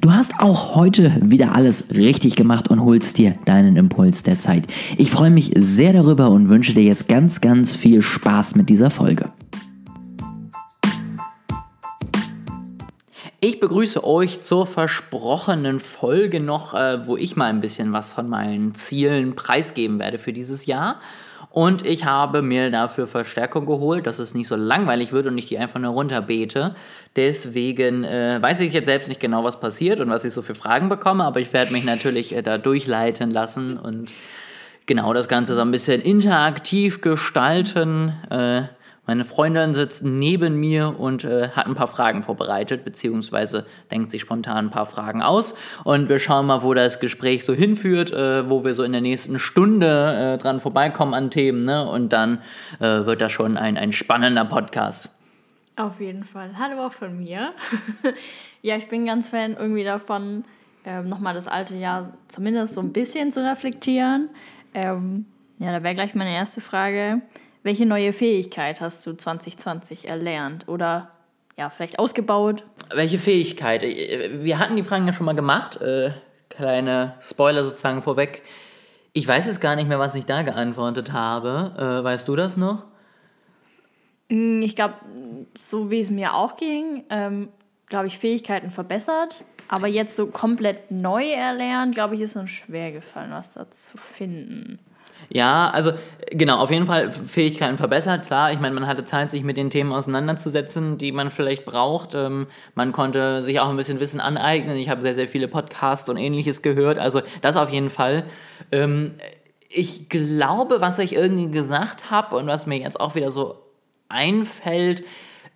Du hast auch heute wieder alles richtig gemacht und holst dir deinen Impuls der Zeit. Ich freue mich sehr darüber und wünsche dir jetzt ganz, ganz viel Spaß mit dieser Folge. Ich begrüße euch zur versprochenen Folge noch, äh, wo ich mal ein bisschen was von meinen Zielen preisgeben werde für dieses Jahr. Und ich habe mir dafür Verstärkung geholt, dass es nicht so langweilig wird und ich die einfach nur runterbete. Deswegen äh, weiß ich jetzt selbst nicht genau, was passiert und was ich so für Fragen bekomme, aber ich werde mich natürlich äh, da durchleiten lassen und genau das Ganze so ein bisschen interaktiv gestalten. Äh, meine Freundin sitzt neben mir und äh, hat ein paar Fragen vorbereitet, beziehungsweise denkt sich spontan ein paar Fragen aus. Und wir schauen mal, wo das Gespräch so hinführt, äh, wo wir so in der nächsten Stunde äh, dran vorbeikommen an Themen. Ne? Und dann äh, wird das schon ein, ein spannender Podcast. Auf jeden Fall. Hallo auch von mir. ja, ich bin ganz Fan irgendwie davon, ähm, nochmal das alte Jahr zumindest so ein bisschen zu reflektieren. Ähm, ja, da wäre gleich meine erste Frage. Welche neue Fähigkeit hast du 2020 erlernt oder ja, vielleicht ausgebaut? Welche Fähigkeit? Äh, wir hatten die Fragen ja schon mal gemacht. Äh, kleine Spoiler sozusagen vorweg. Ich weiß jetzt gar nicht mehr, was ich da geantwortet habe. Äh, weißt du das noch? Mm, ich glaube, so wie es mir auch ging, ähm, glaube ich, Fähigkeiten verbessert. Aber jetzt so komplett neu erlernen, glaube ich, ist uns schwer gefallen, was da zu finden. Ja, also genau, auf jeden Fall Fähigkeiten verbessert. Klar, ich meine, man hatte Zeit, sich mit den Themen auseinanderzusetzen, die man vielleicht braucht. Ähm, man konnte sich auch ein bisschen Wissen aneignen. Ich habe sehr, sehr viele Podcasts und ähnliches gehört. Also das auf jeden Fall. Ähm, ich glaube, was ich irgendwie gesagt habe und was mir jetzt auch wieder so einfällt,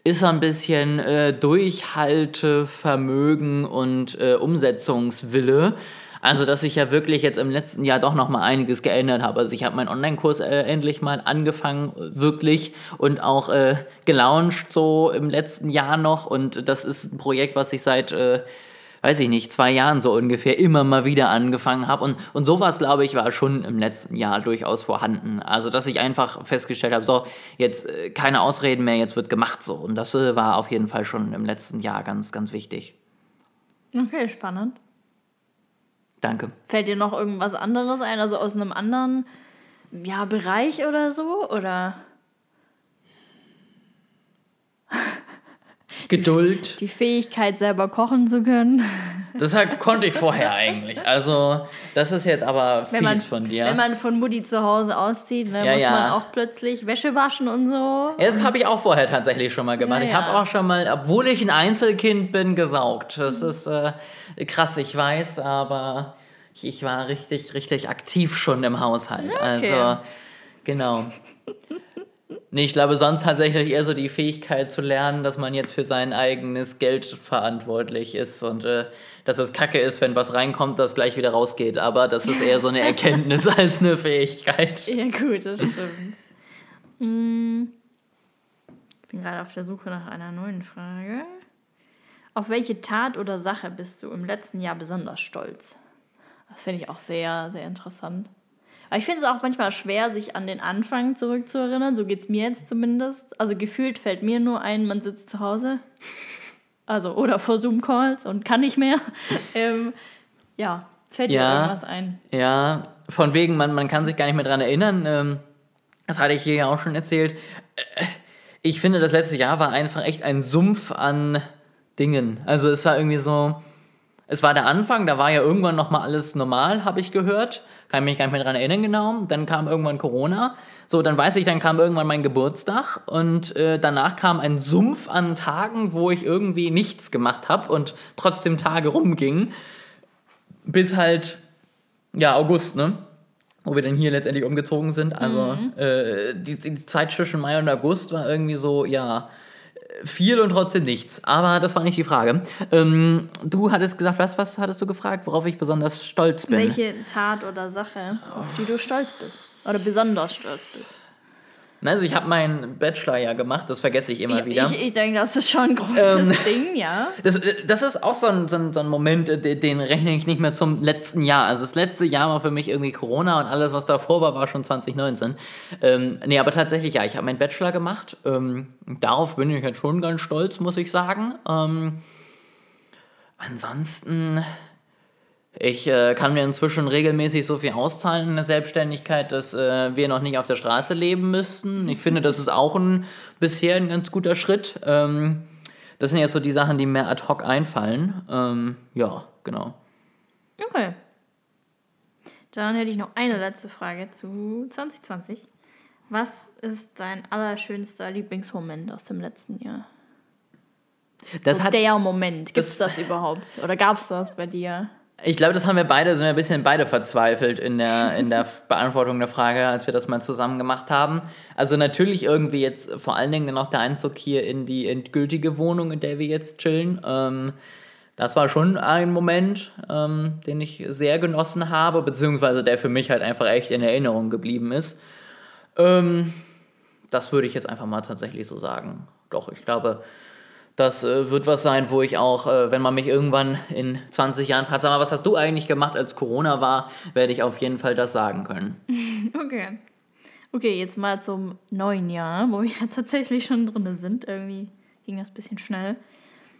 ist so ein bisschen äh, Durchhaltevermögen und äh, Umsetzungswille. Also, dass ich ja wirklich jetzt im letzten Jahr doch noch mal einiges geändert habe. Also, ich habe meinen Online-Kurs äh, endlich mal angefangen, wirklich und auch äh, gelauncht so im letzten Jahr noch. Und das ist ein Projekt, was ich seit äh, weiß ich nicht, zwei Jahren so ungefähr immer mal wieder angefangen habe. Und, und sowas, glaube ich, war schon im letzten Jahr durchaus vorhanden. Also, dass ich einfach festgestellt habe, so, jetzt äh, keine Ausreden mehr, jetzt wird gemacht so. Und das äh, war auf jeden Fall schon im letzten Jahr ganz, ganz wichtig. Okay, spannend. Danke. Fällt dir noch irgendwas anderes ein, also aus einem anderen ja, Bereich oder so? Oder? Geduld. Die, die Fähigkeit, selber kochen zu können. Das halt, konnte ich vorher eigentlich. Also, das ist jetzt aber fies man, von dir. Wenn man von Mutti zu Hause auszieht, ne, ja, muss ja. man auch plötzlich Wäsche waschen und so. Ja, das habe ich auch vorher tatsächlich schon mal gemacht. Ich habe auch schon mal, obwohl ich ein Einzelkind bin, gesaugt. Das mhm. ist äh, krass, ich weiß, aber ich, ich, war richtig, richtig aktiv schon im Haushalt. Okay. Also, genau. Nee, ich glaube sonst tatsächlich eher so die Fähigkeit zu lernen, dass man jetzt für sein eigenes Geld verantwortlich ist und äh, dass es kacke ist, wenn was reinkommt, das gleich wieder rausgeht. Aber das ist eher so eine Erkenntnis als eine Fähigkeit. Ja, gut, das stimmt. Hm. Ich bin gerade auf der Suche nach einer neuen Frage. Auf welche Tat oder Sache bist du im letzten Jahr besonders stolz? Das finde ich auch sehr, sehr interessant. Aber ich finde es auch manchmal schwer, sich an den Anfang zurückzuerinnern. So geht es mir jetzt zumindest. Also gefühlt fällt mir nur ein, man sitzt zu Hause. Also, oder vor Zoom-Calls und kann nicht mehr. ähm, ja, fällt dir ja, irgendwas ein? Ja, von wegen, man, man kann sich gar nicht mehr dran erinnern. Ähm, das hatte ich hier ja auch schon erzählt. Äh, ich finde, das letzte Jahr war einfach echt ein Sumpf an Dingen. Also es war irgendwie so, es war der Anfang, da war ja irgendwann nochmal alles normal, habe ich gehört. Kann mich gar nicht mehr daran erinnern genau. Dann kam irgendwann Corona. So, dann weiß ich, dann kam irgendwann mein Geburtstag und äh, danach kam ein Sumpf an Tagen, wo ich irgendwie nichts gemacht habe und trotzdem Tage rumgingen. Bis halt, ja, August, ne? Wo wir dann hier letztendlich umgezogen sind. Also mhm. äh, die, die Zeit zwischen Mai und August war irgendwie so, ja, viel und trotzdem nichts. Aber das war nicht die Frage. Ähm, du hattest gesagt, was, was hattest du gefragt, worauf ich besonders stolz bin? Welche Tat oder Sache, auf die du stolz bist? Oder besonders stolz bist? Also ich habe meinen Bachelor ja gemacht, das vergesse ich immer ja, wieder. Ich, ich denke, das ist schon ein großes ähm, Ding, ja. Das, das ist auch so ein, so, ein, so ein Moment, den rechne ich nicht mehr zum letzten Jahr. Also das letzte Jahr war für mich irgendwie Corona und alles, was davor war, war schon 2019. Ähm, nee, aber tatsächlich, ja, ich habe meinen Bachelor gemacht. Ähm, darauf bin ich jetzt schon ganz stolz, muss ich sagen. Ähm, ansonsten, ich äh, kann mir inzwischen regelmäßig so viel auszahlen in der Selbstständigkeit, dass äh, wir noch nicht auf der Straße leben müssten. Ich finde, das ist auch ein, bisher ein ganz guter Schritt. Ähm, das sind jetzt so die Sachen, die mir ad hoc einfallen. Ähm, ja, genau. Okay. Dann hätte ich noch eine letzte Frage zu 2020. Was ist dein allerschönster Lieblingsmoment aus dem letzten Jahr? Das so hat, der Moment. Gibt es das- das überhaupt? Oder gab es das bei dir? Ich glaube, das haben wir beide, sind wir ein bisschen beide verzweifelt in der, in der Beantwortung der Frage, als wir das mal zusammen gemacht haben. Also natürlich irgendwie jetzt vor allen Dingen noch der Einzug hier in die endgültige Wohnung, in der wir jetzt chillen. Ähm, das war schon ein Moment, ähm, den ich sehr genossen habe, beziehungsweise der für mich halt einfach echt in Erinnerung geblieben ist. Ähm, das würde ich jetzt einfach mal tatsächlich so sagen. Doch, ich glaube, das äh, wird was sein, wo ich auch, äh, wenn man mich irgendwann in 20 Jahren fragt, sag mal, was hast du eigentlich gemacht, als Corona war, werde ich auf jeden Fall das sagen können. Okay. Okay, jetzt mal zum neuen Jahr, wo wir ja tatsächlich schon drin sind. Irgendwie ging das ein bisschen schnell.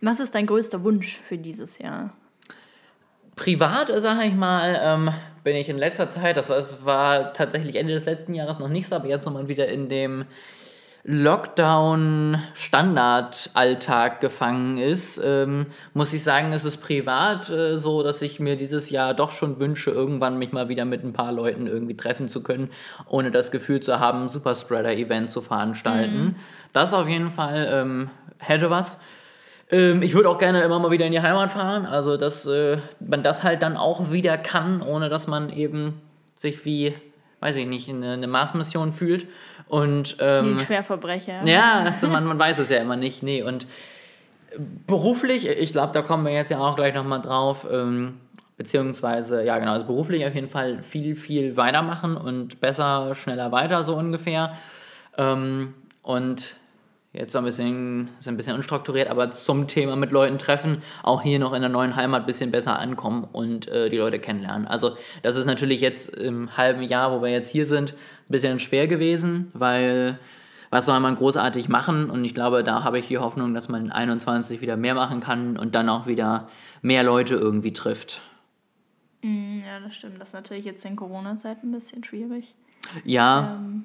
Was ist dein größter Wunsch für dieses Jahr? Privat, sage ich mal, ähm, bin ich in letzter Zeit, das war tatsächlich Ende des letzten Jahres noch nicht so, aber jetzt nochmal wieder in dem Lockdown-Standardalltag gefangen ist, ähm, muss ich sagen, es ist privat äh, so, dass ich mir dieses Jahr doch schon wünsche, irgendwann mich mal wieder mit ein paar Leuten irgendwie treffen zu können, ohne das Gefühl zu haben, ein Superspreader-Event zu veranstalten. Das auf jeden Fall ähm, hätte was. Ähm, ich würde auch gerne immer mal wieder in die Heimat fahren, also dass äh, man das halt dann auch wieder kann, ohne dass man eben sich wie, weiß ich nicht, eine, eine Mars-Mission fühlt. Und ähm, Den Schwerverbrecher. ja, also man, man weiß es ja immer nicht. Nee, und beruflich, ich glaube, da kommen wir jetzt ja auch gleich nochmal drauf, ähm, beziehungsweise, ja genau, also beruflich auf jeden Fall viel, viel weitermachen und besser, schneller weiter, so ungefähr. Ähm, und jetzt so ein bisschen, ist ein bisschen unstrukturiert, aber zum Thema mit Leuten treffen, auch hier noch in der neuen Heimat ein bisschen besser ankommen und äh, die Leute kennenlernen. Also das ist natürlich jetzt im halben Jahr, wo wir jetzt hier sind, ein bisschen schwer gewesen, weil was soll man großartig machen? Und ich glaube, da habe ich die Hoffnung, dass man in 21 wieder mehr machen kann und dann auch wieder mehr Leute irgendwie trifft. Mm, Ja, das stimmt. Das ist natürlich jetzt in Corona-Zeiten ein bisschen schwierig. Ja, Ähm,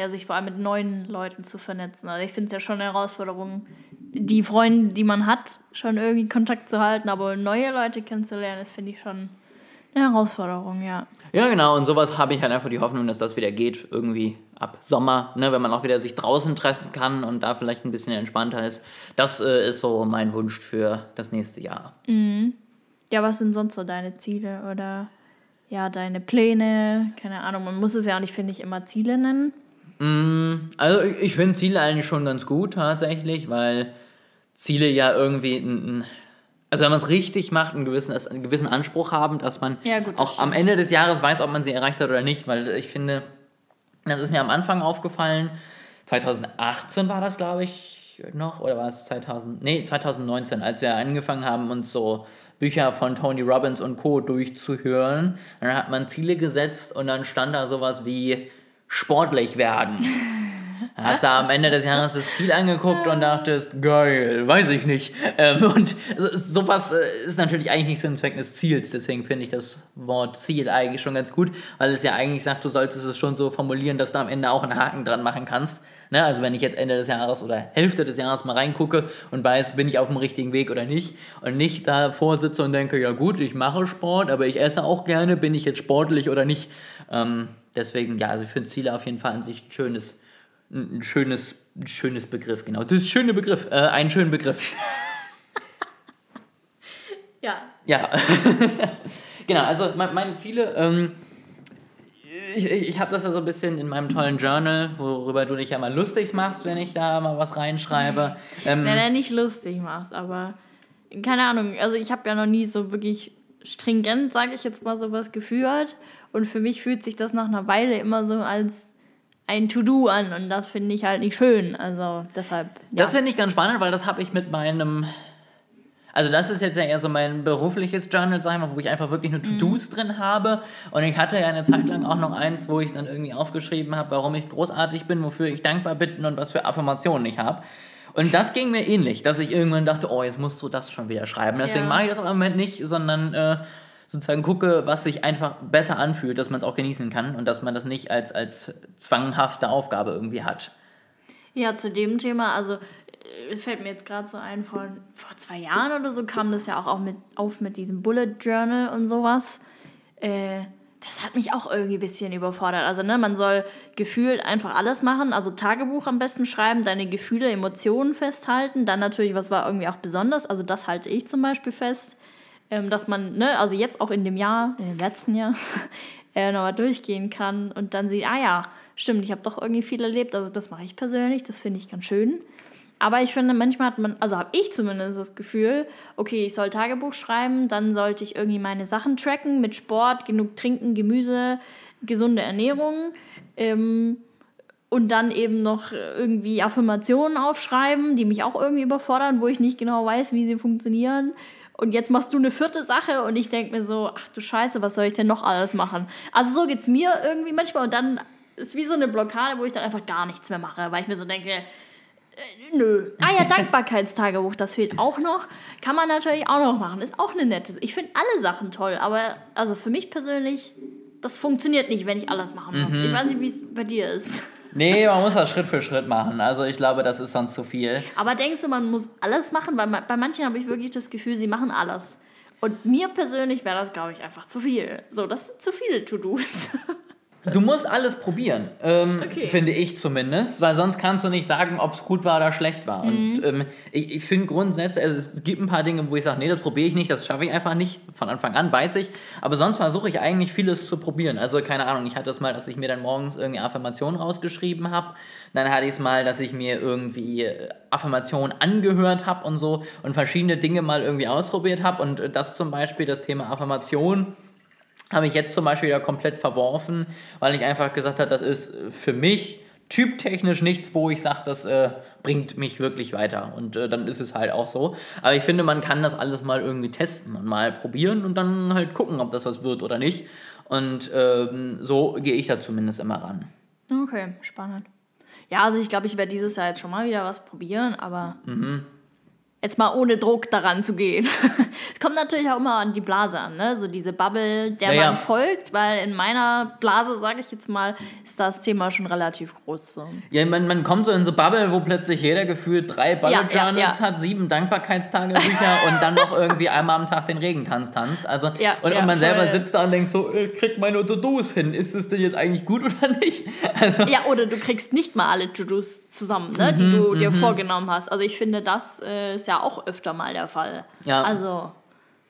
ja, sich vor allem mit neuen Leuten zu vernetzen. Also ich finde es ja schon eine Herausforderung, die Freunde, die man hat, schon irgendwie Kontakt zu halten, aber neue Leute kennenzulernen, das finde ich schon eine Herausforderung, ja. Ja, genau. Und sowas habe ich halt einfach die Hoffnung, dass das wieder geht, irgendwie ab Sommer, ne, wenn man auch wieder sich draußen treffen kann und da vielleicht ein bisschen entspannter ist. Das äh, ist so mein Wunsch für das nächste Jahr. Ja, was sind sonst so deine Ziele oder ja, deine Pläne? Keine Ahnung, man muss es ja auch nicht, finde ich, immer Ziele nennen. Mm, Also ich, finde Ziele eigentlich schon ganz gut tatsächlich, weil Ziele ja irgendwie ein, also wenn man es richtig macht, einen gewissen, einen gewissen Anspruch haben, dass man Ja, gut, das auch am stimmt. Ende des Jahres weiß, ob man sie erreicht hat oder nicht, weil ich finde, das ist mir am Anfang aufgefallen, 2018 war das, glaube ich, noch, oder war es 2000, nee, 2019, als wir angefangen haben, uns so Bücher von Tony Robbins und Co. durchzuhören. Dann hat man Ziele gesetzt und dann stand da sowas wie sportlich werden. Hast du am Ende des Jahres das Ziel angeguckt und dachtest, geil, weiß ich nicht. Ähm, und so- sowas äh, ist natürlich eigentlich nicht Sinn und Zweck des Ziels. Deswegen finde ich das Wort Ziel eigentlich schon ganz gut, weil es ja eigentlich sagt, du solltest es schon so formulieren, dass du am Ende auch einen Haken dran machen kannst. Ne? Also wenn ich jetzt Ende des Jahres oder Hälfte des Jahres mal reingucke und weiß, bin ich auf dem richtigen Weg oder nicht und nicht davor sitze und denke, ja gut, ich mache Sport, aber ich esse auch gerne, bin ich jetzt sportlich oder nicht. Ähm, deswegen, ja, also ich finde Ziele auf jeden Fall an sich ein schönes ein ein schönes, ein schönes Begriff, genau. Das ist ein schöner Begriff, äh, einen schönen Begriff. Ja. Ja, genau, also me- meine Ziele, ähm, ich, ich, ich habe das ja so ein bisschen in meinem tollen Journal, worüber du dich ja mal lustig machst, wenn ich da mal was reinschreibe. Ähm, Nein, nein, nicht lustig machst, aber keine Ahnung. Also ich habe ja noch nie so wirklich stringent, sage ich jetzt mal, sowas geführt. Und für mich fühlt sich das nach einer Weile immer so als ein To-Do an. Und das finde ich halt nicht schön. Also deshalb. Ja. Das finde ich ganz spannend, weil das habe ich mit meinem. Also, das ist jetzt ja eher so mein berufliches Journal, sag ich mal, wo ich einfach wirklich nur To-Dos drin habe. Und ich hatte ja eine Zeit lang auch noch eins, wo ich dann irgendwie aufgeschrieben habe, warum ich großartig bin, wofür ich dankbar bin und was für Affirmationen ich habe. Und das ging mir ähnlich, dass ich irgendwann dachte, oh, jetzt musst du das schon wieder schreiben. Deswegen Ja. mache ich das auch im Moment nicht, sondern äh, sozusagen gucke, was sich einfach besser anfühlt, dass man es auch genießen kann und dass man das nicht als, als zwanghafte Aufgabe irgendwie hat. Ja, zu dem Thema, also äh, fällt mir jetzt gerade so ein, vor, vor zwei Jahren oder so kam das ja auch, auch mit, auf mit diesem Bullet Journal und sowas. Äh, das hat mich auch irgendwie ein bisschen überfordert. Also, ne, man soll gefühlt einfach alles machen. Also Tagebuch am besten schreiben, deine Gefühle, Emotionen festhalten. Dann natürlich, was war irgendwie auch besonders, also das halte ich zum Beispiel fest, ähm, dass man, ne, also jetzt auch in dem Jahr, in dem letzten Jahr, äh, nochmal durchgehen kann und dann sieht, ah ja, stimmt, ich habe doch irgendwie viel erlebt. Also das mache ich persönlich, das finde ich ganz schön. Aber ich finde, manchmal hat man, also habe ich zumindest das Gefühl, okay, ich soll Tagebuch schreiben, dann sollte ich irgendwie meine Sachen tracken mit Sport, genug Trinken, Gemüse, gesunde Ernährung. Ähm, und dann eben noch irgendwie Affirmationen aufschreiben, die mich auch irgendwie überfordern, wo ich nicht genau weiß, wie sie funktionieren. Und jetzt machst du eine vierte Sache und ich denke mir so, ach du Scheiße, was soll ich denn noch alles machen? Also so geht es mir irgendwie manchmal und dann ist wie so eine Blockade, wo ich dann einfach gar nichts mehr mache, weil ich mir so denke, äh, nö. Ah ja, Dankbarkeitstagebuch, das fehlt auch noch. Kann man natürlich auch noch machen, ist auch eine nette. Ich finde alle Sachen toll, aber also für mich persönlich, das funktioniert nicht, wenn ich alles machen muss. Ich weiß nicht, wie es bei dir ist. Nee, man muss das Schritt für Schritt machen. Also ich glaube, das ist sonst zu viel. Aber denkst du, man muss alles machen? Weil bei manchen habe ich wirklich das Gefühl, sie machen alles. Und mir persönlich wäre das, glaube ich, einfach zu viel. So, das sind zu viele To-Dos. Du musst alles probieren, ähm, Okay. finde ich zumindest, weil sonst kannst du nicht sagen, ob es gut war oder schlecht war. Und ähm, ich, ich finde grundsätzlich, also es gibt ein paar Dinge, wo ich sage, nee, das probiere ich nicht, das schaffe ich einfach nicht, von Anfang an, weiß ich. Aber sonst versuche ich eigentlich vieles zu probieren. Also keine Ahnung, ich hatte es mal, dass ich mir dann morgens irgendwie Affirmationen rausgeschrieben habe. Dann hatte ich es mal, dass ich mir irgendwie äh, Affirmationen angehört habe und so und verschiedene Dinge mal irgendwie ausprobiert habe. Und äh, das zum Beispiel, das Thema Affirmation, habe ich jetzt zum Beispiel wieder komplett verworfen, weil ich einfach gesagt habe, das ist für mich typtechnisch nichts, wo ich sage, das äh, bringt mich wirklich weiter. Und äh, dann ist es halt auch so. Aber ich finde, man kann das alles mal irgendwie testen und mal probieren und dann halt gucken, ob das was wird oder nicht. Und ähm, so gehe ich da zumindest immer ran. Okay, spannend. Ja, also ich glaube, ich werde dieses Jahr jetzt schon mal wieder was probieren, aber jetzt mal ohne Druck daran zu gehen. es kommt natürlich auch immer an die Blase an, ne? So diese Bubble, der Ja, ja. man folgt, weil in meiner Blase, sage ich jetzt mal, ist das Thema schon relativ groß. So. Ja, man, man kommt so in so Bubble, wo plötzlich jeder gefühlt drei Bullet Ja, ja, Journals ja. hat, sieben Dankbarkeitstagebücher und dann noch irgendwie einmal am Tag den Regentanz tanzt. Also, und, und man selber voll. sitzt da und denkt so, ich krieg meine To-Dos hin. Ist es denn jetzt eigentlich gut oder nicht? Also, Ja, oder du kriegst nicht mal alle To-Dos zusammen, ne, Mhm, die du dir vorgenommen hast. Also ich finde, das äh, ist ja auch öfter mal der Fall. Ja. Also,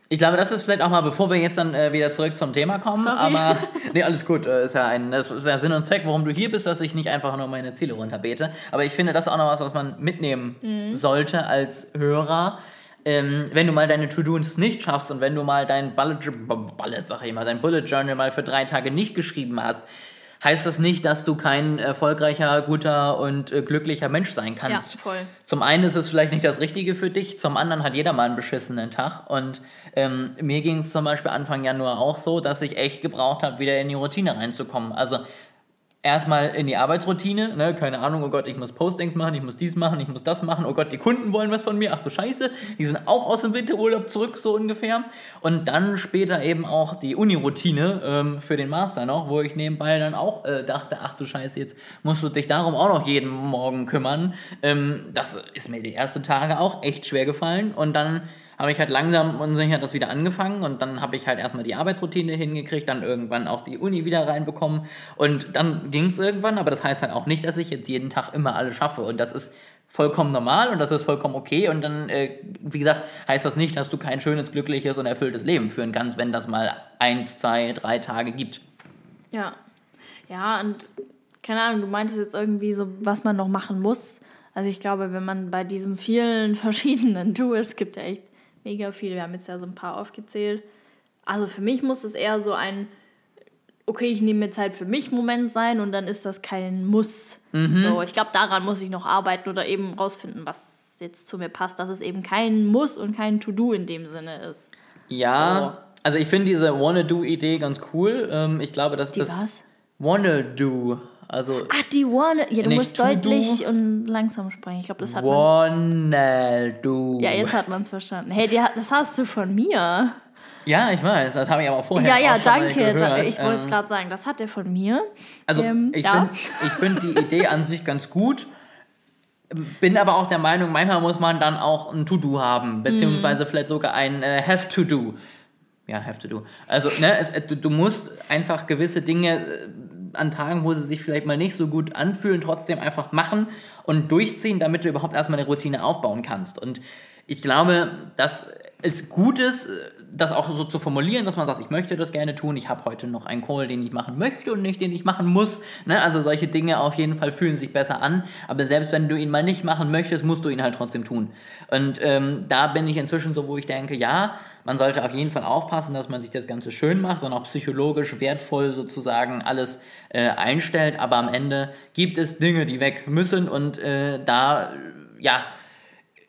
Ich glaube, das ist vielleicht auch mal, bevor wir jetzt dann äh, wieder zurück zum Thema kommen, Sorry. aber nee, alles gut, äh, ist ja ein das ist ja Sinn und Zweck, warum du hier bist, dass ich nicht einfach nur meine Ziele runterbete. Aber ich finde, das ist auch noch was, was man mitnehmen Mhm. sollte als Hörer. Ähm, wenn du mal deine To-Dos nicht schaffst und wenn du mal dein Bullet, Bullet, sag ich mal, dein Bullet Journal mal für drei Tage nicht geschrieben hast, heißt das nicht, dass du kein erfolgreicher, guter und äh, glücklicher Mensch sein kannst. Ja, voll. Zum einen ist es vielleicht nicht das Richtige für dich, zum anderen hat jeder mal einen beschissenen Tag. Und ähm, mir ging es zum Beispiel Anfang Januar auch so, dass ich echt gebraucht habe, wieder in die Routine reinzukommen. Also erstmal in die Arbeitsroutine, ne, keine Ahnung, oh Gott, ich muss Postings machen, ich muss dies machen, ich muss das machen, oh Gott, die Kunden wollen was von mir, ach du Scheiße, die sind auch aus dem Winterurlaub zurück, so ungefähr. Und dann später eben auch die Uni-Routine ähm, für den Master noch, wo ich nebenbei dann auch äh, dachte, ach du Scheiße, jetzt musst du dich darum auch noch jeden Morgen kümmern. Ähm, das ist mir die ersten Tage auch echt schwer gefallen und dann habe ich halt langsam und sicher das wieder angefangen und dann habe ich halt erstmal die Arbeitsroutine hingekriegt, dann irgendwann auch die Uni wieder reinbekommen und dann ging es irgendwann, aber das heißt halt auch nicht, dass ich jetzt jeden Tag immer alles schaffe und das ist vollkommen normal und das ist vollkommen okay und dann, äh, wie gesagt, heißt das nicht, dass du kein schönes, glückliches und erfülltes Leben führen kannst, wenn das mal eins, zwei, drei Tage gibt. Ja. Ja, und keine Ahnung, du meintest jetzt irgendwie so, was man noch machen muss. Also ich glaube, wenn man bei diesen vielen verschiedenen Tools, gibt ja echt mega viele, wir haben jetzt ja so ein paar aufgezählt. Also für mich muss es eher so ein, okay, ich nehme mir Zeit für mich Moment sein und dann ist das kein Muss. So, ich glaube, daran muss ich noch arbeiten oder eben rausfinden, was jetzt zu mir passt, dass es eben kein Muss und kein To-Do in dem Sinne ist. Ja, also ich finde diese Wanna-Do-Idee ganz cool. Ähm, ich glaube, dass Die das... was? Wanna-Do. Also Ach, die Wanna. Ja, du musst deutlich und langsam sprechen. Ich glaube, das hat man. Do. Ja, jetzt hat man es verstanden. Hey, die, das hast du von mir. Ja, ich weiß, das habe ich aber vorher Ja, ja, auch danke. Da, ich wollte es Ähm, gerade sagen. Das hat er von mir. Also Ähm, ich ja. finde find die Idee an sich ganz gut. Bin aber auch der Meinung, manchmal muss man dann auch ein To-Do haben, beziehungsweise vielleicht sogar ein äh, Have-to-Do. Ja, Have-to-Do. Also, ne, es, du, du musst einfach gewisse Dinge äh, an Tagen, wo sie sich vielleicht mal nicht so gut anfühlen, trotzdem einfach machen und durchziehen, damit du überhaupt erstmal eine Routine aufbauen kannst. Und ich glaube, dass es gut ist, das auch so zu formulieren, dass man sagt, ich möchte das gerne tun, ich habe heute noch einen Call, den ich machen möchte und nicht den ich machen muss. Ne? Also solche Dinge auf jeden Fall fühlen sich besser an, aber selbst wenn du ihn mal nicht machen möchtest, musst du ihn halt trotzdem tun. Und ähm, da bin ich inzwischen so, wo ich denke, ja, man sollte auf jeden Fall aufpassen, dass man sich das Ganze schön macht und auch psychologisch wertvoll sozusagen alles äh, einstellt, aber am Ende gibt es Dinge, die weg müssen und äh, da, ja,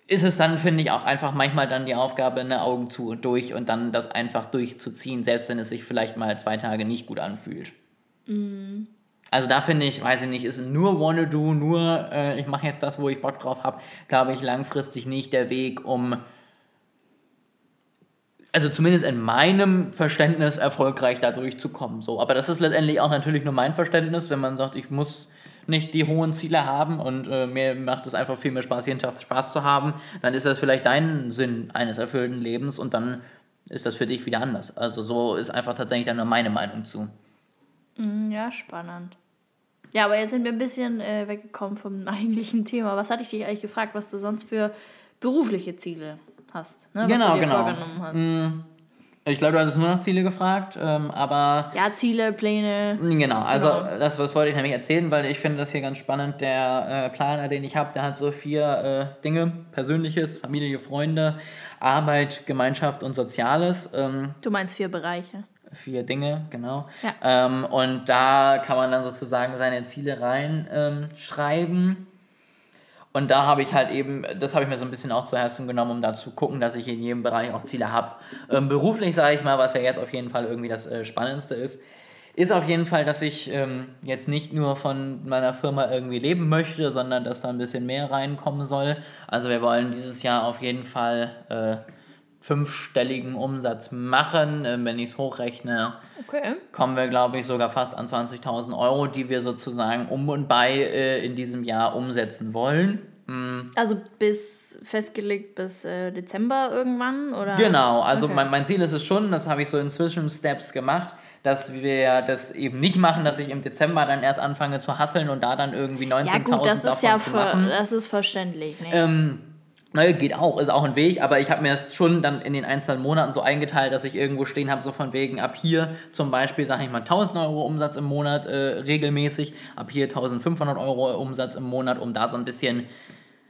ist es dann, finde ich, auch einfach manchmal dann die Aufgabe, eine Augen zu und durch und dann das einfach durchzuziehen, selbst wenn es sich vielleicht mal zwei Tage nicht gut anfühlt. Also da finde ich, weiß ich nicht, ist nur wanna do, nur äh, ich mache jetzt das, wo ich Bock drauf habe, glaube ich, langfristig nicht der Weg, um also zumindest in meinem Verständnis erfolgreich da durchzukommen. So. Aber das ist letztendlich auch natürlich nur mein Verständnis, wenn man sagt, ich muss nicht die hohen Ziele haben und äh, mir macht es einfach viel mehr Spaß, jeden Tag Spaß zu haben, dann ist das vielleicht dein Sinn eines erfüllten Lebens und dann ist das für dich wieder anders. Also so ist einfach tatsächlich dann nur meine Meinung zu. Hm, Ja, spannend. Ja, aber jetzt sind wir ein bisschen äh, weggekommen vom eigentlichen Thema. Was hatte ich dich eigentlich gefragt, was du sonst für berufliche Ziele hast? Ne? Was Genau, du dir genau. vorgenommen hast. Mm, Ich glaube, du hattest nur nach Ziele gefragt, ähm, aber Ja, Ziele, Pläne. Genau, also Genau. das was wollte ich nämlich erzählen, weil ich finde das hier ganz spannend. Der äh, Planer, den ich habe, der hat so vier äh, Dinge: Persönliches, Familie, Freunde, Arbeit, Gemeinschaft und Soziales. Ähm, Du meinst vier Bereiche. vier Dinge, genau. Ja. Ähm, und da kann man dann sozusagen seine Ziele reinschreiben. Und da habe ich halt eben, das habe ich mir so ein bisschen auch zu Herzen genommen, um da zu gucken, dass ich in jedem Bereich auch Ziele habe. Ähm, beruflich sage ich mal, was ja jetzt auf jeden Fall irgendwie das äh, Spannendste ist, ist auf jeden Fall, dass ich ähm, jetzt nicht nur von meiner Firma irgendwie leben möchte, sondern dass da ein bisschen mehr reinkommen soll. Also wir wollen dieses Jahr auf jeden Fall äh, fünfstelligen Umsatz machen. Ähm, wenn ich es hochrechne, Okay. kommen wir, glaube ich, sogar fast an 20.000 Euro, die wir sozusagen um und bei äh, in diesem Jahr umsetzen wollen. Mm, Also bis festgelegt bis äh, Dezember irgendwann? Oder? Genau, also Okay. mein, mein Ziel ist es schon, das habe ich so in Zwischensteps gemacht, dass wir das eben nicht machen, dass ich im Dezember dann erst anfange zu hasseln und da dann irgendwie 19.000 Ja, gut, das ist davon ja zu machen. das ist verständlich. Ne? Ähm, naja, geht auch, ist auch ein Weg, aber ich habe mir das schon dann in den einzelnen Monaten so eingeteilt, dass ich irgendwo stehen habe, so von wegen ab hier zum Beispiel, sage ich mal, 1000 Euro Umsatz im Monat äh, regelmäßig, ab hier 1500 Euro Umsatz im Monat, um da so ein bisschen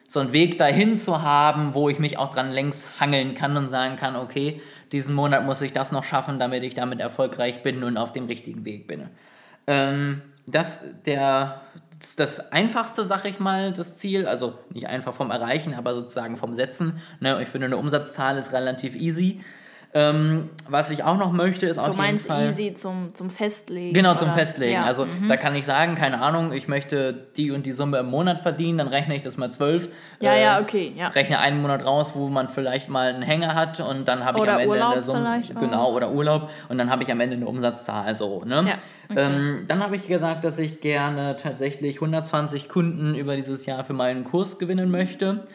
so einen Weg dahin zu haben, wo ich mich auch dran längs hangeln kann und sagen kann, okay, diesen Monat muss ich das noch schaffen, damit ich damit erfolgreich bin und auf dem richtigen Weg bin. Ähm, das der das einfachste, sag ich mal, das Ziel, also nicht einfach vom Erreichen, aber sozusagen vom Setzen. Ne? Ich finde, eine Umsatzzahl ist relativ easy. Ähm, was ich auch noch möchte, ist du auf jeden meinst Fall... easy zum, zum Festlegen? Genau, zum oder? Festlegen. Ja. Also mhm. da kann ich sagen, keine Ahnung, ich möchte die und die Summe im Monat verdienen, dann rechne ich das mal zwölf. Ja, äh, ja, okay. Ja. Rechne einen Monat raus, wo man vielleicht mal einen Hänger hat und dann habe ich am Ende Urlaub eine Summe. Genau, oder Urlaub und dann habe ich am Ende eine Umsatzzahl. So, ne? Ja, okay. ähm, dann habe ich gesagt, dass ich gerne tatsächlich 120 Kunden über dieses Jahr für meinen Kurs gewinnen möchte.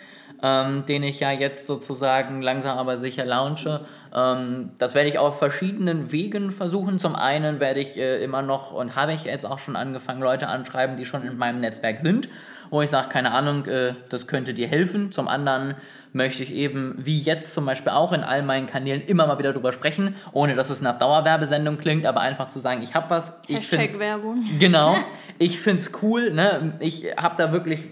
Ähm, den ich ja jetzt sozusagen langsam aber sicher launche. Ähm, das werde ich auf verschiedenen Wegen versuchen. Zum einen werde ich äh, immer noch und habe ich jetzt auch schon angefangen, Leute anschreiben, die schon in meinem Netzwerk sind, wo ich sage, keine Ahnung, äh, das könnte dir helfen. Zum anderen möchte ich eben, wie jetzt zum Beispiel auch in all meinen Kanälen, immer mal wieder drüber sprechen, ohne dass es nach Dauerwerbesendung klingt, aber einfach zu sagen, ich habe was. Ich Hashtag Werbung. Genau. Ich finde es cool. Ne? Ich habe da wirklich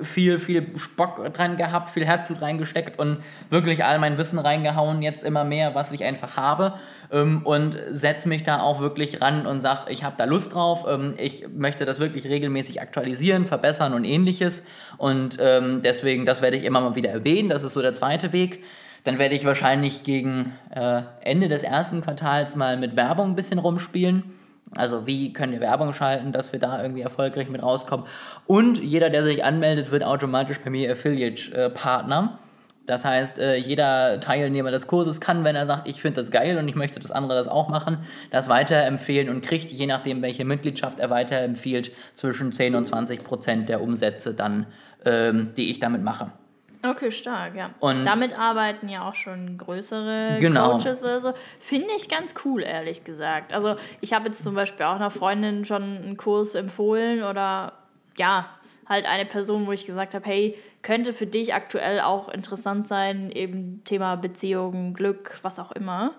viel, viel Spock dran gehabt, viel Herzblut reingesteckt und wirklich all mein Wissen reingehauen, jetzt immer mehr, was ich einfach habe. Ähm, und setze mich da auch wirklich ran und sage, ich habe da Lust drauf. Ähm, ich möchte das wirklich regelmäßig aktualisieren, verbessern und ähnliches. Und ähm, deswegen, das werde ich immer mal wieder erwähnen. Das ist so der zweite Weg. Dann werde ich wahrscheinlich gegen äh, Ende des ersten Quartals mal mit Werbung ein bisschen rumspielen Also wie können wir Werbung schalten, dass wir da irgendwie erfolgreich mit rauskommen. Und jeder, der sich anmeldet, wird automatisch bei mir Affiliate-Partner. Das heißt, äh, jeder Teilnehmer des Kurses kann, wenn er sagt, ich finde das geil und ich möchte, dass andere das auch machen, das weiterempfehlen und kriegt, je nachdem, welche Mitgliedschaft er weiterempfiehlt, zwischen 10 und 20 Prozent der Umsätze dann, ähm, die ich damit mache. Okay, stark, ja. Und- Damit arbeiten ja auch schon größere Genau. Coaches oder so. Finde ich ganz cool, ehrlich gesagt. Also ich habe jetzt zum Beispiel auch einer Freundin schon einen Kurs empfohlen oder ja, halt eine Person, wo ich gesagt habe, hey, könnte für dich aktuell auch interessant sein, eben Thema Beziehung, Glück, was auch immer.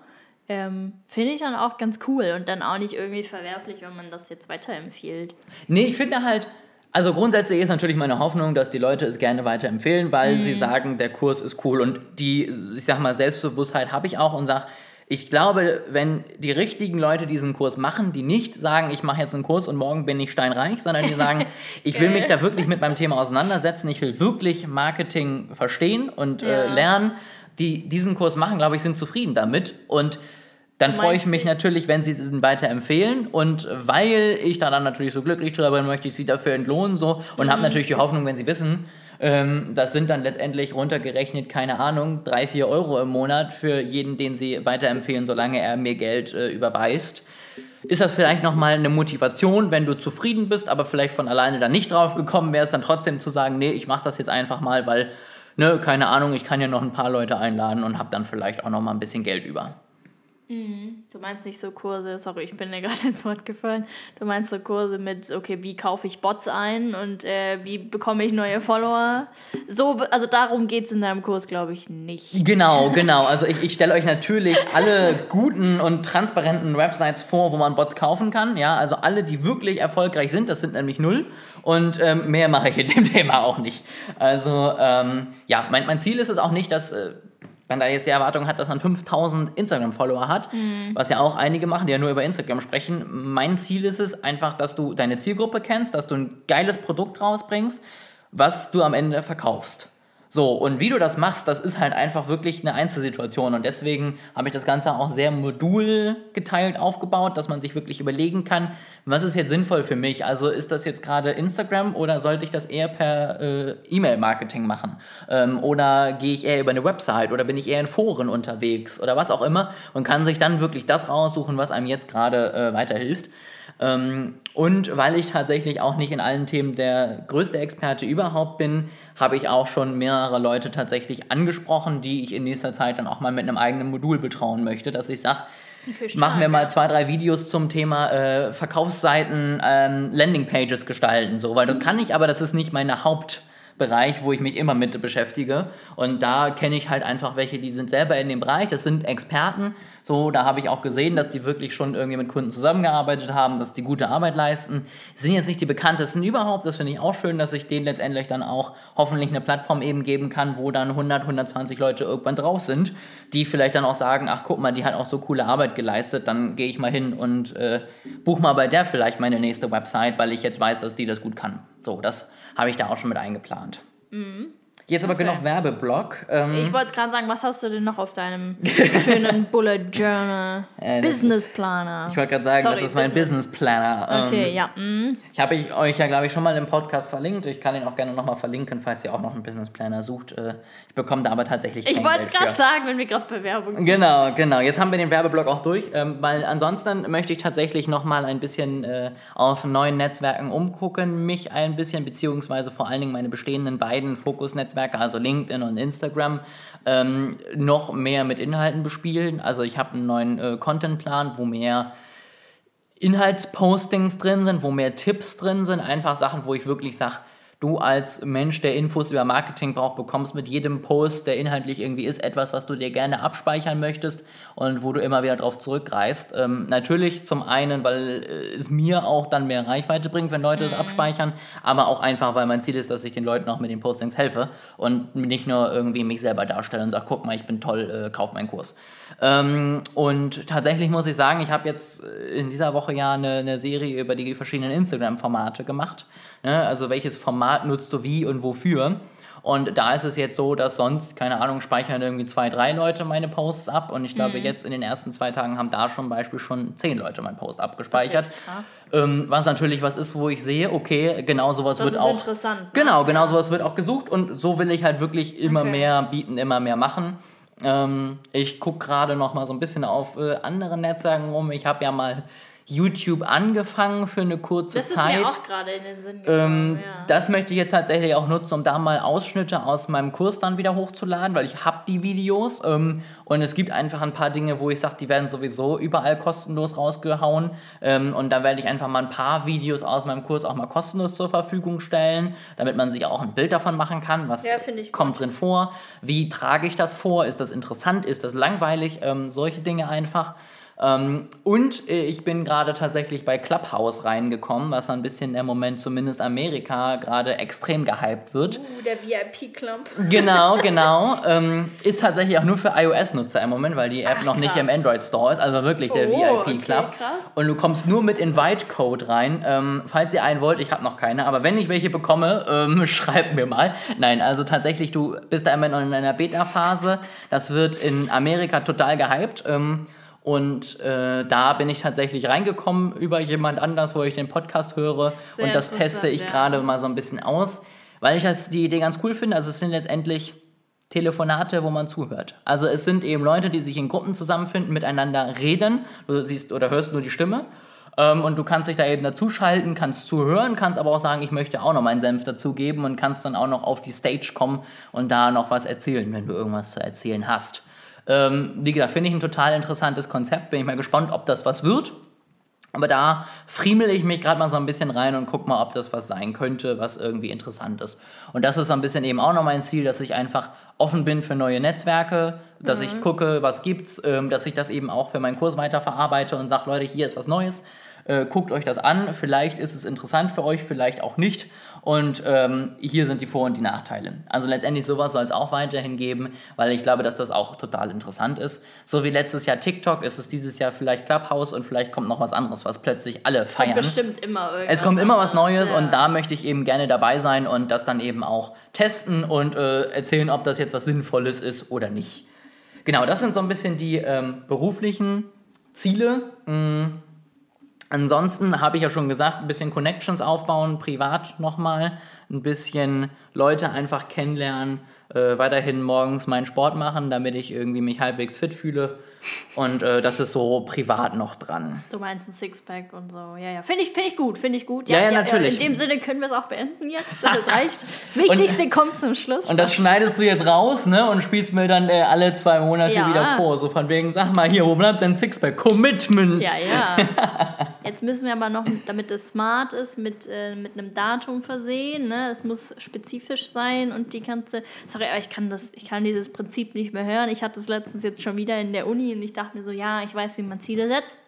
Ähm, Finde ich dann auch ganz cool und dann auch nicht irgendwie verwerflich, wenn man das jetzt weiterempfiehlt. Nee, ich finde halt, also grundsätzlich ist natürlich meine Hoffnung, dass die Leute es gerne weiterempfehlen, weil sie sagen, der Kurs ist cool. Und die, ich sag mal, Selbstbewusstheit habe ich auch und sage, ich glaube, wenn die richtigen Leute diesen Kurs machen, die nicht sagen, ich mache jetzt einen Kurs und morgen bin ich steinreich, sondern die sagen, ich will mich da wirklich mit meinem Thema auseinandersetzen, ich will wirklich Marketing verstehen und äh, Ja. lernen, die diesen Kurs machen, glaube ich, sind zufrieden damit. Und dann freue ich mich sie- natürlich, wenn Sie diesen weiterempfehlen. Und weil ich da dann natürlich so glücklich drüber bin, möchte ich Sie dafür entlohnen. So. Und Mhm. habe natürlich die Hoffnung, wenn Sie wissen, ähm, das sind dann letztendlich runtergerechnet, keine Ahnung, drei, vier Euro im Monat für jeden, den Sie weiterempfehlen, solange er mir Geld äh, überweist. Ist das vielleicht nochmal eine Motivation, wenn du zufrieden bist, aber vielleicht von alleine dann nicht drauf gekommen wärst, dann trotzdem zu sagen, nee, ich mache das jetzt einfach mal, weil, ne, keine Ahnung, ich kann ja noch ein paar Leute einladen und habe dann vielleicht auch nochmal ein bisschen Geld über. Du meinst nicht so Kurse, sorry, ich bin dir gerade ins Wort gefallen. Du meinst so Kurse mit, okay, wie kaufe ich Bots ein und äh, wie bekomme ich neue Follower? So, also darum geht es in deinem Kurs, glaube ich, nicht. Genau, genau. Also ich, ich stelle euch natürlich alle guten und transparenten Websites vor, wo man Bots kaufen kann. Ja, also alle, die wirklich erfolgreich sind, das sind nämlich null. Und ähm, mehr mache ich in dem Thema auch nicht. Also ähm, ja, mein, mein Ziel ist es auch nicht, dass äh, man da jetzt die Erwartung hat, dass man 5000 Instagram-Follower hat, was ja auch einige machen, die ja nur über Instagram sprechen. Mein Ziel ist es einfach, dass du deine Zielgruppe kennst, dass du ein geiles Produkt rausbringst, was du am Ende verkaufst. So, und wie du das machst, das ist halt einfach wirklich eine Einzelsituation. Und deswegen habe ich das Ganze auch sehr modulgeteilt aufgebaut, dass man sich wirklich überlegen kann, was ist jetzt sinnvoll für mich? Also ist das jetzt gerade Instagram oder sollte ich das eher per äh, E-Mail-Marketing machen? Ähm, oder gehe ich eher über eine Website oder bin ich eher in Foren unterwegs oder was auch immer und kann sich dann wirklich das raussuchen, was einem jetzt gerade äh, weiterhilft. Ähm, und weil ich tatsächlich auch nicht in allen Themen der größte Experte überhaupt bin, habe ich auch schon mehrere Leute tatsächlich angesprochen, die ich in nächster Zeit dann auch mal mit einem eigenen Modul betrauen möchte, dass ich sage, machen wir mal zwei, drei Videos zum Thema äh, Verkaufsseiten, ähm, Landingpages gestalten, so, weil das kann ich, aber das ist nicht meine Hauptbereich, wo ich mich immer mit beschäftige. Und da kenne ich halt einfach welche, die sind selber in dem Bereich, das sind Experten. So, da habe ich auch gesehen, dass die wirklich schon irgendwie mit Kunden zusammengearbeitet haben, dass die gute Arbeit leisten. Sind jetzt nicht die bekanntesten überhaupt, das finde ich auch schön, dass ich denen letztendlich dann auch hoffentlich eine Plattform eben geben kann, wo dann 100, 120 Leute irgendwann drauf sind, die vielleicht dann auch sagen, ach guck mal, die hat auch so coole Arbeit geleistet, dann gehe ich mal hin und äh, buch mal bei der vielleicht meine nächste Website, weil ich jetzt weiß, dass die das gut kann. So, das habe ich da auch schon mit eingeplant. Jetzt aber genug Werbeblock. Ähm, Ich wollte gerade sagen, was hast du denn noch auf deinem schönen Bullet Journal? Äh, Business Planner. ich wollte gerade sagen, Sorry, das ist mein Business Planner. Ähm, Okay, ja. mm. Ich habe euch ja, glaube ich, schon mal im Podcast verlinkt. Ich kann ihn auch gerne nochmal verlinken, falls ihr auch noch einen Business Planner sucht. Äh, Ich bekomme da aber tatsächlich Ich wollte es gerade sagen, wenn wir gerade Bewerbung sind. Genau, genau. Jetzt haben wir den Werbeblock auch durch, ähm, weil ansonsten möchte ich tatsächlich noch mal ein bisschen äh, auf neuen Netzwerken umgucken, mich ein bisschen, beziehungsweise vor allen Dingen meine bestehenden beiden Fokusnetzwerke, also LinkedIn und Instagram, ähm, noch mehr mit Inhalten bespielen. Also ich habe einen neuen äh, Contentplan, wo mehr Inhaltspostings drin sind, wo mehr Tipps drin sind, einfach Sachen, wo ich wirklich sage, du als Mensch, der Infos über Marketing braucht, bekommst mit jedem Post, der inhaltlich irgendwie ist, etwas, was du dir gerne abspeichern möchtest und wo du immer wieder darauf zurückgreifst. Ähm, natürlich zum einen, weil äh, es mir auch dann mehr Reichweite bringt, wenn Leute es abspeichern, aber auch einfach, weil mein Ziel ist, dass ich den Leuten auch mit den Postings helfe und nicht nur irgendwie mich selber darstelle und sage, guck mal, ich bin toll, äh, kauf meinen Kurs. Ähm, und tatsächlich muss ich sagen, ich habe jetzt äh, in dieser Woche ja eine, eine Serie über die verschiedenen Instagram-Formate gemacht. Ne? Also welches Format nutzt du wie und wofür. Und da ist es jetzt so, dass sonst, keine Ahnung, speichern irgendwie zwei, drei Leute meine Posts ab. Und ich glaube, jetzt in den ersten zwei Tagen haben da schon Beispiel schon zehn Leute meinen Post abgespeichert. Okay. Ähm, was natürlich was ist, wo ich sehe, okay, genau sowas Das wird ist auch. interessant, ne? Genau, genau sowas wird auch gesucht. Und so will ich halt wirklich immer Okay. mehr bieten, immer mehr machen. Ähm, ich gucke gerade noch mal so ein bisschen auf äh, andere Netzwerken rum. Ich habe ja mal YouTube angefangen für eine kurze Das ist Zeit. mir auch gerade in den Sinn Ähm, gekommen. ja. Das möchte ich jetzt tatsächlich auch nutzen, um da mal Ausschnitte aus meinem Kurs dann wieder hochzuladen, weil ich habe die Videos ähm, und es gibt einfach ein paar Dinge, wo ich sage, die werden sowieso überall kostenlos rausgehauen ähm, und da werde ich einfach mal ein paar Videos aus meinem Kurs auch mal kostenlos zur Verfügung stellen, damit man sich auch ein Bild davon machen kann, was Ja, kommt drin vor, wie trage ich das vor, ist das interessant, ist das langweilig, ähm, solche Dinge einfach. Ähm, und äh, ich bin gerade tatsächlich bei Clubhouse reingekommen, was ein bisschen im Moment zumindest Amerika gerade extrem gehypt wird. Uh, der VIP-Club. Genau, genau. ähm, ist tatsächlich auch nur für iOS-Nutzer im Moment, weil die App Ach, noch nicht im. Android Store ist. Also wirklich der Oh, okay, VIP-Club. krass. Und du kommst nur mit Invite-Code rein. Ähm, falls ihr einen wollt, ich habe noch keine, aber wenn ich welche bekomme, ähm, schreibt mir mal. Nein, also tatsächlich, du bist da immer noch in einer Beta-Phase. Das wird in Amerika total gehypt. Und äh, da bin ich tatsächlich reingekommen über jemand anders, wo ich den Podcast höre. Sehr und das teste ich ja. gerade mal so ein bisschen aus, weil ich das, die Idee ganz cool finde. Also es sind letztendlich Telefonate, wo man zuhört. Also es sind eben Leute, die sich in Gruppen zusammenfinden, miteinander reden. Du siehst oder hörst nur die Stimme. Ähm, und du kannst dich da eben dazuschalten, kannst zuhören, kannst aber auch sagen, ich möchte auch noch meinen Senf dazugeben und kannst dann auch noch auf die Stage kommen und da noch was erzählen, wenn du irgendwas zu erzählen hast. Ähm, wie gesagt, finde ich ein total interessantes Konzept. Bin ich mal gespannt, ob das was wird. Aber da friemel ich mich gerade mal so ein bisschen rein und guck mal, ob das was sein könnte, was irgendwie interessant ist. Und das ist so ein bisschen eben auch noch mein Ziel, dass ich einfach offen bin für neue Netzwerke, dass ich gucke, was gibt's, ähm, dass ich das eben auch für meinen Kurs weiterverarbeite und sage, Leute, hier ist was Neues, äh, guckt euch das an, vielleicht ist es interessant für euch, vielleicht auch nicht. Und ähm, hier sind die Vor- und die Nachteile. Also letztendlich sowas soll es auch weiterhin geben, weil ich glaube, dass das auch total interessant ist. So wie letztes Jahr TikTok ist es dieses Jahr vielleicht Clubhouse und vielleicht kommt noch was anderes, was plötzlich alle feiern. Bestimmt immer irgendwas. Es kommt immer was Neues ja. und da möchte ich eben gerne dabei sein und das dann eben auch testen und äh, erzählen, ob das jetzt was Sinnvolles ist oder nicht. Genau, das sind so ein bisschen die ähm, beruflichen Ziele. Mm. Ansonsten habe ich ja schon gesagt, ein bisschen Connections aufbauen, privat nochmal, ein bisschen Leute einfach kennenlernen, äh, weiterhin morgens meinen Sport machen, damit ich irgendwie mich halbwegs fit fühle. Und äh, das ist so privat noch dran. Du meinst ein Sixpack und so. Ja, ja. Finde ich, find ich gut, finde ich gut. Ja, ja, natürlich. in dem Sinne können wir es auch beenden jetzt. Das reicht. Das Wichtigste kommt zum Schluss. Und das schneidest du jetzt raus, ne? Und spielst mir dann äh, alle zwei Monate Ja. wieder vor. So von wegen, sag mal hier, wo bleibt dein Sixpack? Commitment! Ja, ja. Jetzt müssen wir aber noch, damit es smart ist, mit, äh, mit einem Datum versehen. Ne? Es muss spezifisch sein und die ganze. Sorry, aber ich kann das, ich kann dieses Prinzip nicht mehr hören. Ich hatte es letztens jetzt schon wieder in der Uni und ich dachte mir so, ja, ich weiß, wie man Ziele setzt.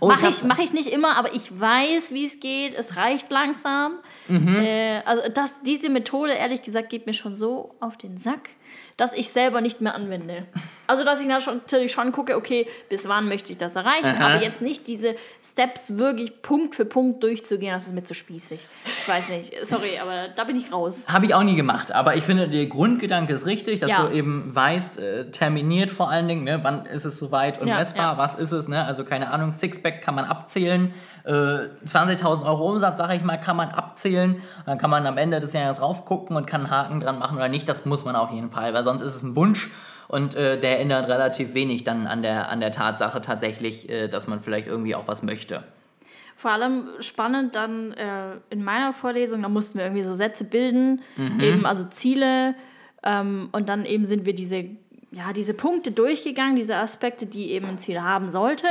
Oh, Mache ich hab- mach ich nicht immer, aber ich weiß, wie es geht. Es reicht langsam. Mhm. Äh, also das, diese Methode, ehrlich gesagt, geht mir schon so auf den Sack, dass ich selber nicht mehr anwende. Also, dass ich natürlich schon gucke, okay, bis wann möchte ich das erreichen, Aha. aber jetzt nicht diese Steps wirklich Punkt für Punkt durchzugehen, das ist mir zu spießig. Ich weiß nicht, sorry, aber da bin ich raus. Habe ich auch nie gemacht, aber ich finde, der Grundgedanke ist richtig, dass Ja. du eben weißt, äh, terminiert vor allen Dingen, ne, wann ist es soweit und Ja, messbar, ja. was ist es, ne? also keine Ahnung, Sixpack kann man abzählen, äh, 20.000 Euro Umsatz, sage ich mal, kann man abzählen, dann kann man am Ende des Jahres raufgucken und kann einen Haken dran machen oder nicht, das muss man auf jeden Fall, weil sonst ist es ein Wunsch und äh, der ändert relativ wenig dann an der, an der Tatsache tatsächlich, äh, dass man vielleicht irgendwie auch was möchte. Vor allem spannend dann äh, in meiner Vorlesung, da mussten wir irgendwie so Sätze bilden, Mhm. eben also Ziele ähm, und dann eben sind wir diese, ja, diese Punkte durchgegangen, diese Aspekte, die eben ein Ziel haben sollte.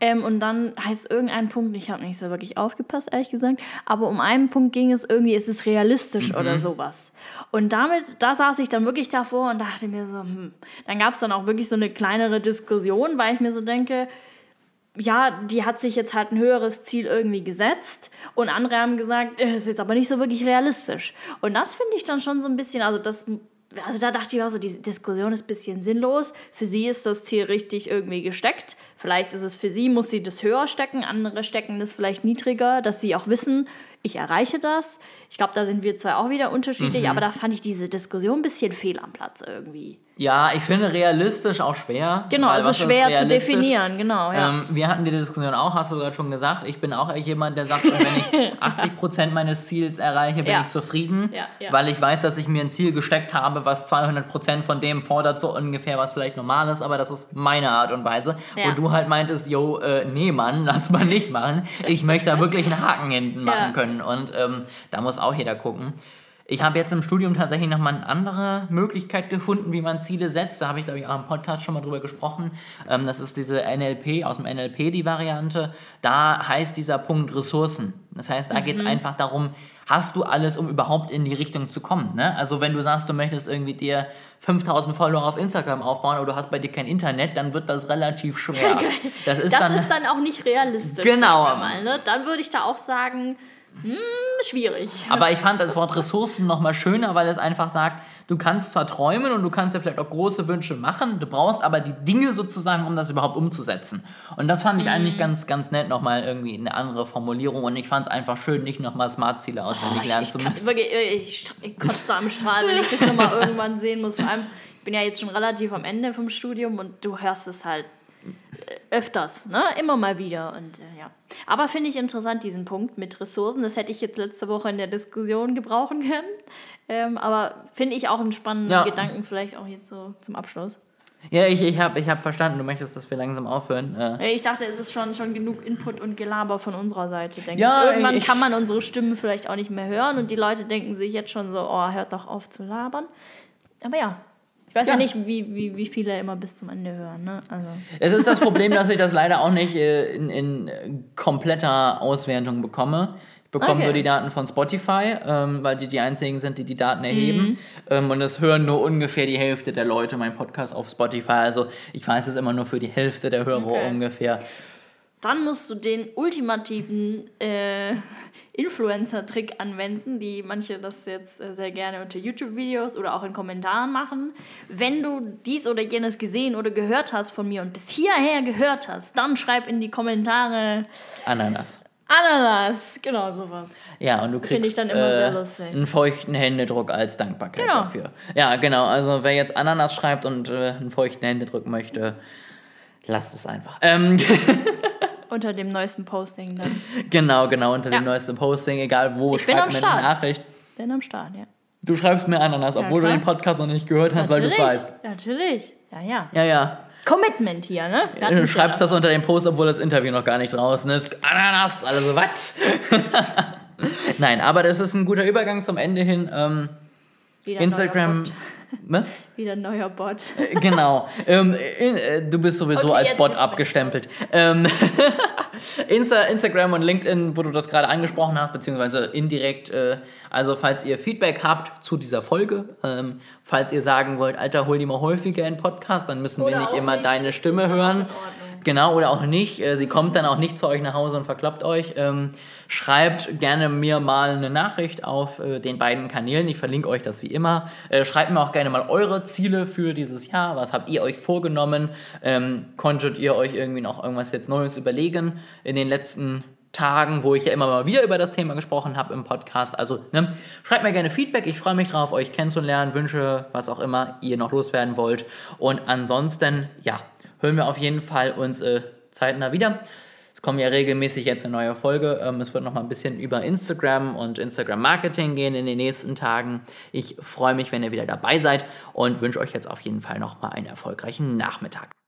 Ähm, und dann heißt irgendein Punkt, ich habe nicht so wirklich aufgepasst, ehrlich gesagt, aber um einen Punkt ging es irgendwie, ist es realistisch Mhm. oder sowas. Und damit, da saß ich dann wirklich davor und dachte mir so, hm. Dann gab es dann auch wirklich so eine kleinere Diskussion, weil ich mir so denke, ja, die hat sich jetzt halt ein höheres Ziel irgendwie gesetzt und andere haben gesagt, es ist jetzt aber nicht so wirklich realistisch. Und das finde ich dann schon so ein bisschen, also das, also da dachte ich auch so, diese Diskussion ist ein bisschen sinnlos. Für sie ist das Ziel richtig irgendwie gesteckt. Vielleicht ist es für sie, muss sie das höher stecken, andere stecken das vielleicht niedriger, dass sie auch wissen, ich erreiche das. Ich glaube, da sind wir zwei auch wieder unterschiedlich, Mhm. aber da fand ich diese Diskussion ein bisschen fehl am Platz irgendwie. Ja, ich finde realistisch auch schwer. Genau, also schwer zu definieren, genau. Ja. Ähm, wir hatten die Diskussion auch, hast du gerade schon gesagt. Ich bin auch jemand, der sagt, wenn ich 80% meines Ziels erreiche, bin Ja. ich zufrieden. Ja. Weil ich weiß, dass ich mir ein Ziel gesteckt habe, was 200% von dem fordert, so ungefähr, was vielleicht normal ist. Aber das ist meine Art und Weise. Ja. Wo du halt meintest, yo, äh, nee, Mann, lass mal nicht machen. Ich möchte da wirklich einen Haken hinten machen Ja. können. Und ähm, da muss auch jeder gucken. Ich habe jetzt im Studium tatsächlich nochmal eine andere Möglichkeit gefunden, wie man Ziele setzt. Da habe ich, glaube ich, auch im Podcast schon mal drüber gesprochen. Ähm, das ist diese NLP, aus dem NLP die Variante. Da heißt dieser Punkt Ressourcen. Das heißt, da geht es einfach darum, hast du alles, um überhaupt in die Richtung zu kommen. Ne? Also wenn du sagst, du möchtest irgendwie dir 5000 Follower auf Instagram aufbauen, aber du hast bei dir kein Internet, dann wird das relativ schwer. Das ist das dann... ist dann auch nicht realistisch. Genau. Mal, ne? Dann würde ich da auch sagen, hm, schwierig. Aber ich fand das Wort Ressourcen nochmal schöner, weil es einfach sagt, du kannst zwar träumen und du kannst dir vielleicht auch große Wünsche machen, du brauchst aber die Dinge sozusagen, um das überhaupt umzusetzen. Und das fand ich Mhm. eigentlich ganz, ganz nett, nochmal irgendwie eine andere Formulierung. Und ich fand es einfach schön, nicht nochmal Smart-Ziele auswendig ich, lernen ich, zu müssen. wirklich, ich, ich kotze da am Strahl, wenn ich das nochmal irgendwann sehen muss. Vor allem, ich bin ja jetzt schon relativ am Ende vom Studium und du hörst es halt äh, öfters, ne? Immer mal wieder. Und äh, ja. Aber finde ich interessant, diesen Punkt mit Ressourcen. Das hätte ich jetzt letzte Woche in der Diskussion gebrauchen können. Ähm, aber finde ich auch einen spannenden Ja. Gedanken, vielleicht auch jetzt so zum Abschluss. Ja, ich, ich habe ich hab verstanden, du möchtest, dass wir langsam aufhören. Äh, Ich dachte, es ist schon, schon genug Input und Gelaber von unserer Seite, denke Ja, ich. Irgendwann ich- kann man unsere Stimmen vielleicht auch nicht mehr hören und die Leute denken sich jetzt schon so, oh, hört doch auf zu labern. Aber ja, weiß ja, Ja. nicht, wie, wie, wie viele immer bis zum Ende hören. Ne? Also, Es ist das Problem, dass ich das leider auch nicht äh, in, in äh, kompletter Auswertung bekomme. Ich bekomme Okay. nur die Daten von Spotify, ähm, weil die die einzigen sind, die die Daten erheben. Mhm. Ähm, und es hören nur ungefähr die Hälfte der Leute meinen Podcast auf Spotify. Also ich weiß es immer nur für die Hälfte der Hörer Okay. ungefähr. Dann musst du den ultimativen äh, Influencer-Trick anwenden, die manche das jetzt äh, sehr gerne unter YouTube-Videos oder auch in Kommentaren machen. Wenn du dies oder jenes gesehen oder gehört hast von mir und bis hierher gehört hast, dann schreib in die Kommentare Ananas. Ananas, genau sowas. Ja, und du kriegst ich dann immer sehr äh, einen feuchten Händedruck als Dankbarkeit Genau. dafür. Ja, genau. Also wer jetzt Ananas schreibt und äh, einen feuchten Händedruck möchte, lasst es einfach. Ähm, Unter dem neuesten Posting dann. genau, genau, unter dem Ja. neuesten Posting, egal wo, Ich bin schreibt am mir Start. eine Nachricht. Bin am Start, ja. Du schreibst mir Ananas, obwohl du klar. den Podcast noch nicht gehört hast, weil du es Natürlich, weißt. Natürlich. Ja, ja. Ja, ja. Commitment hier, ne? Du schreibst da. das unter dem Post, obwohl das Interview noch gar nicht draußen ist. Ananas, also was? Nein, aber das ist ein guter Übergang zum Ende hin. Ähm, Instagram. Was? Wieder ein neuer Bot. Äh, Genau. ähm, äh, du bist sowieso Okay, als Bot abgestempelt. Ähm, Insta, Instagram und LinkedIn, wo du das gerade angesprochen hast, beziehungsweise indirekt. Äh, also, falls ihr Feedback habt zu dieser Folge, ähm, falls ihr sagen wollt, Alter, hol die mal häufiger in Podcast, dann müssen wir Oder nicht auch immer nicht, deine Stimme hören. in Ordnung. Genau, oder auch nicht. Äh, Sie kommt dann auch nicht zu euch nach Hause und verkloppt euch. Ähm, schreibt gerne mir mal eine Nachricht auf äh, den beiden Kanälen. Ich verlinke euch das wie immer. Äh, schreibt mir auch gerne mal eure Ziele für dieses Jahr. Was habt ihr euch vorgenommen? Ähm, konntet ihr euch irgendwie noch irgendwas jetzt Neues überlegen in den letzten Tagen, wo ich ja immer mal wieder über das Thema gesprochen habe im Podcast. Also ne, schreibt mir gerne Feedback. Ich freue mich drauf, euch kennenzulernen. Wünsche, was auch immer ihr noch loswerden wollt. Und ansonsten, ja, hören wir auf jeden Fall uns äh, zeitnah wieder. Es kommen ja regelmäßig jetzt eine neue Folge. Ähm, es wird noch mal ein bisschen über Instagram und Instagram Marketing gehen in den nächsten Tagen. Ich freue mich, wenn ihr wieder dabei seid und wünsche euch jetzt auf jeden Fall noch mal einen erfolgreichen Nachmittag.